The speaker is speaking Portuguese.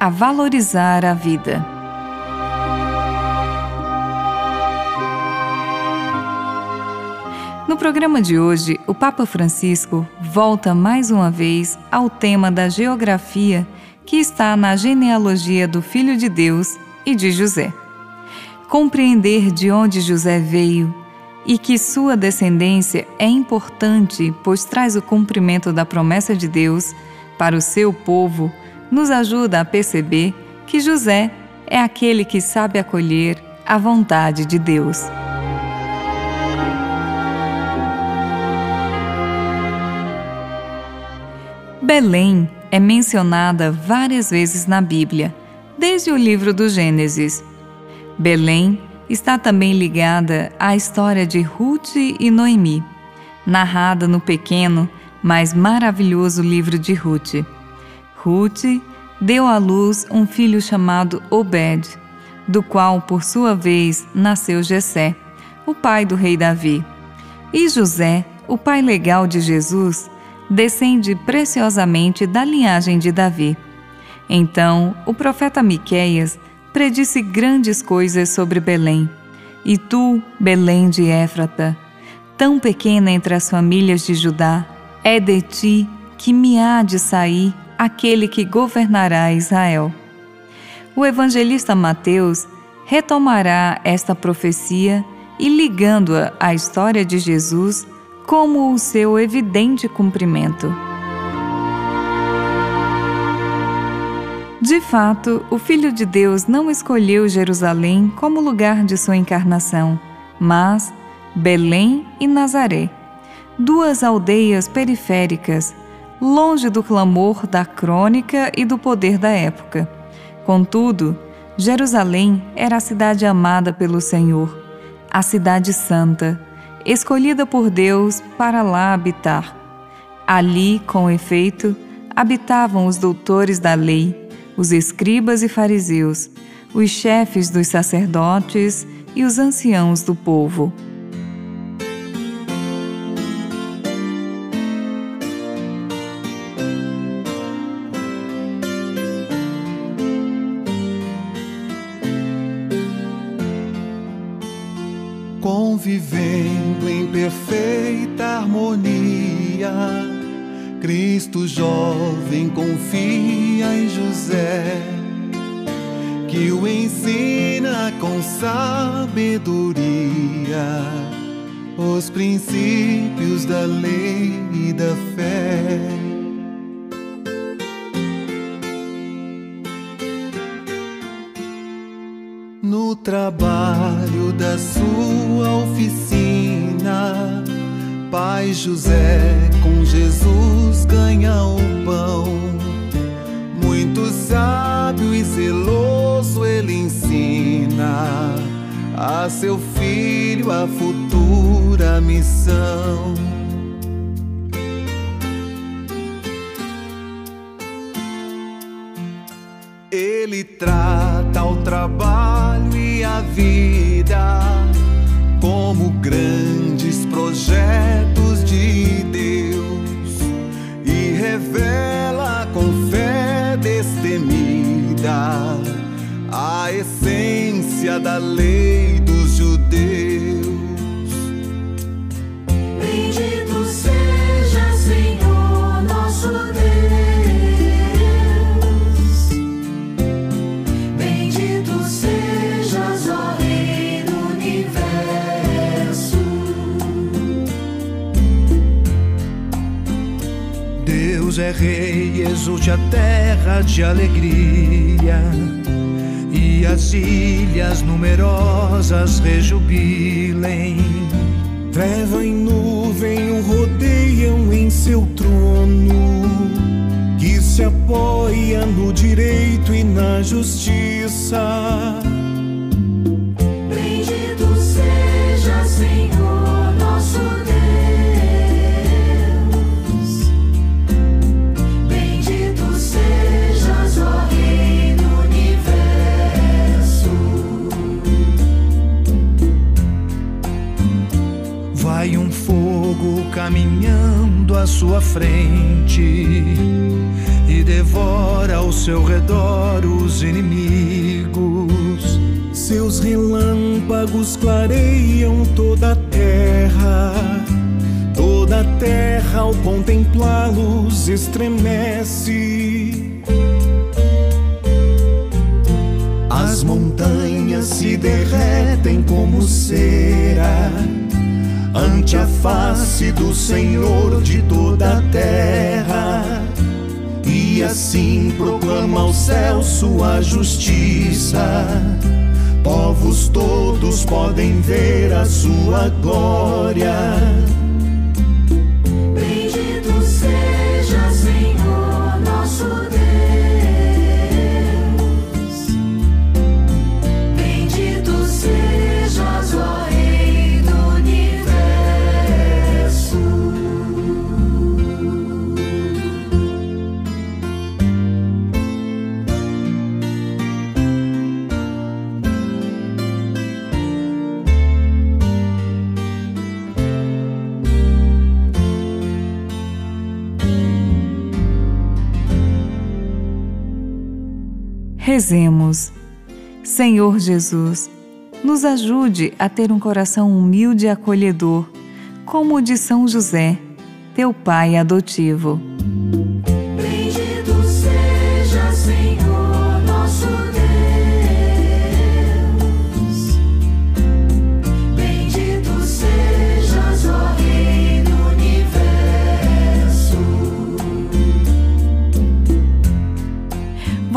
a valorizar a vida. No programa de hoje, o Papa Francisco volta mais uma vez ao tema da geografia que está na genealogia do Filho de Deus e de José. Compreender de onde José veio e que sua descendência é importante, pois traz o cumprimento da promessa de Deus para o seu povo nos ajuda a perceber que José é aquele que sabe acolher a vontade de Deus. Belém é mencionada várias vezes na Bíblia, desde o livro do Gênesis. Belém está também ligada à história de Ruth e Noemi, narrada no pequeno, mas maravilhoso livro de Ruth. Ruth deu à luz um filho chamado Obed, do qual, por sua vez, nasceu Jessé, o pai do rei Davi. E José, o pai legal de Jesus, descende preciosamente da linhagem de Davi. Então, o profeta Miqueias predisse grandes coisas sobre Belém. E tu, Belém de Éfrata, tão pequena entre as famílias de Judá, é de ti que me há de sair aquele que governará Israel. O evangelista Mateus retomará esta profecia e ligando-a à história de Jesus como o seu evidente cumprimento. De fato, o Filho de Deus não escolheu Jerusalém como lugar de sua encarnação, mas Belém e Nazaré, duas aldeias periféricas longe do clamor da crônica e do poder da época. Contudo, Jerusalém era a cidade amada pelo Senhor, a cidade santa, escolhida por Deus para lá habitar. Ali, com efeito, habitavam os doutores da lei, os escribas e fariseus, os chefes dos sacerdotes e os anciãos do povo. Convivendo em perfeita harmonia. Cristo jovem confia em José, que o ensina com sabedoria os princípios da lei e da fé. No trabalho da sua Pai José com Jesus ganha o pão. Muito sábio e zeloso ele ensina a seu filho a futura missão. Ele trata o trabalho e a vida como grandes projetos de Deus e revela com fé destemida a essência da lei dos judeus. É rei, exulte a terra de alegria, e as ilhas numerosas rejubilem. Treva e nuvem o rodeiam em seu trono, que se apoia no direito e na justiça. Caminhando à sua frente e devora ao seu redor os inimigos. Seus relâmpagos clareiam toda a terra. Toda a terra ao contemplá-los estremece. As montanhas se derretem como cera ante a face do Senhor de toda a terra. E assim proclama ao céu sua justiça. Povos todos podem ver a sua glória. Rezemos. Senhor Jesus, nos ajude a ter um coração humilde e acolhedor, como o de São José, teu pai adotivo.